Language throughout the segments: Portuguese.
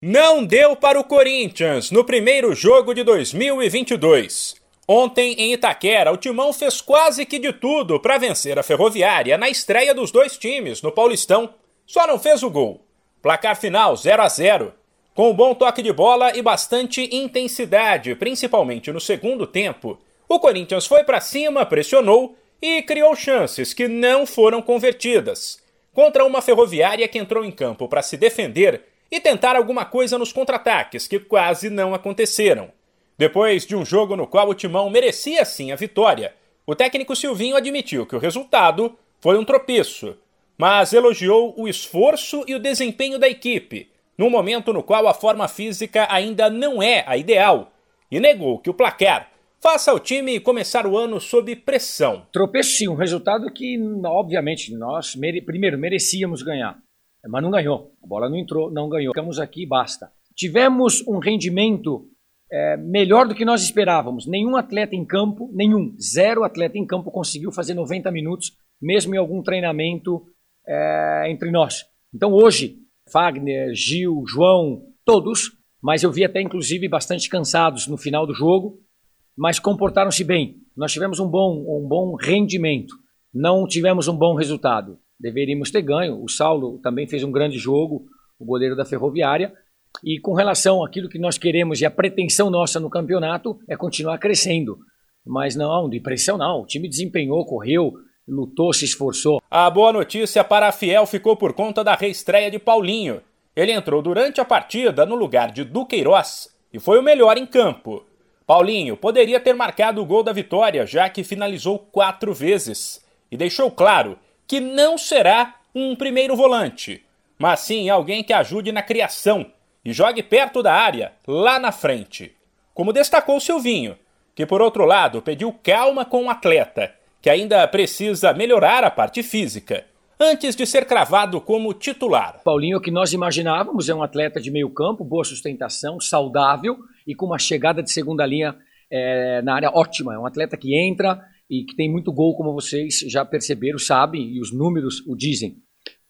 Não deu para o Corinthians no primeiro jogo de 2022. Ontem, em Itaquera, o Timão fez quase que de tudo para vencer a Ferroviária na estreia dos dois times no Paulistão. Só não fez o gol. Placar final 0 a 0. Com um bom toque de bola e bastante intensidade, principalmente no segundo tempo, o Corinthians foi para cima, pressionou e criou chances que não foram convertidas. Contra uma Ferroviária que entrou em campo para se defender e tentar alguma coisa nos contra-ataques, que quase não aconteceram. Depois de um jogo no qual o Timão merecia sim a vitória, o técnico Silvinho admitiu que o resultado foi um tropeço, mas elogiou o esforço e o desempenho da equipe, num momento no qual a forma física ainda não é a ideal, e negou que o placar faça o time começar o ano sob pressão. Tropeço sim, um resultado que, obviamente, nós mere... primeiro merecíamos ganhar mas não ganhou. A bola não entrou, não ganhou. Ficamos aqui basta. Tivemos um rendimento é, melhor do que nós esperávamos. Nenhum atleta em campo, nenhum, zero atleta em campo conseguiu fazer 90 minutos, mesmo em algum treinamento é, entre nós. Então hoje, Fagner, Gil, João, todos, mas eu vi até inclusive bastante cansados no final do jogo, mas comportaram-se bem. Nós tivemos um bom, um bom rendimento, não tivemos um bom resultado deveríamos ter ganho. O Saulo também fez um grande jogo, o goleiro da Ferroviária. E com relação àquilo que nós queremos e a pretensão nossa no campeonato é continuar crescendo. Mas não, de pressão não. O time desempenhou, correu, lutou, se esforçou. A boa notícia para a Fiel ficou por conta da reestreia de Paulinho. Ele entrou durante a partida no lugar de Duqueiroz e foi o melhor em campo. Paulinho poderia ter marcado o gol da vitória, já que finalizou quatro vezes, e deixou claro que não será um primeiro volante, mas sim alguém que ajude na criação e jogue perto da área, lá na frente. Como destacou Silvinho, que por outro lado pediu calma com o atleta, que ainda precisa melhorar a parte física, antes de ser cravado como titular. Paulinho, que nós imaginávamos, é um atleta de meio campo, boa sustentação, saudável e com uma chegada de segunda linha é, na área ótima. É um atleta que entra, e que tem muito gol, como vocês já perceberam, sabem, e os números o dizem.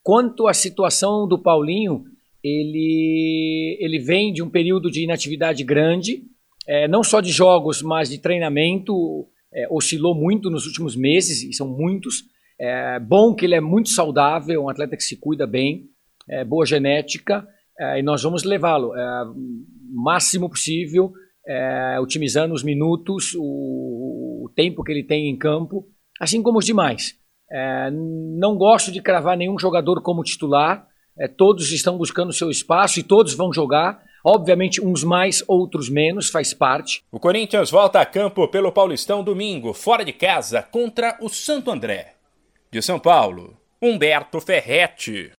Quanto à situação do Paulinho, ele, ele vem de um período de inatividade grande, é, não só de jogos, mas de treinamento, é, oscilou muito nos últimos meses, e são muitos. É bom que ele é muito saudável, um atleta que se cuida bem, é, boa genética, é, e nós vamos levá-lo é, máximo possível, é, otimizando os minutos, o, tempo que ele tem em campo, assim como os demais. É, não gosto de cravar nenhum jogador como titular. É, todos estão buscando seu espaço e todos vão jogar. Obviamente, uns mais, outros menos, faz parte. O Corinthians volta a campo pelo Paulistão domingo, fora de casa, contra o Santo André. De São Paulo, Humberto Ferretti.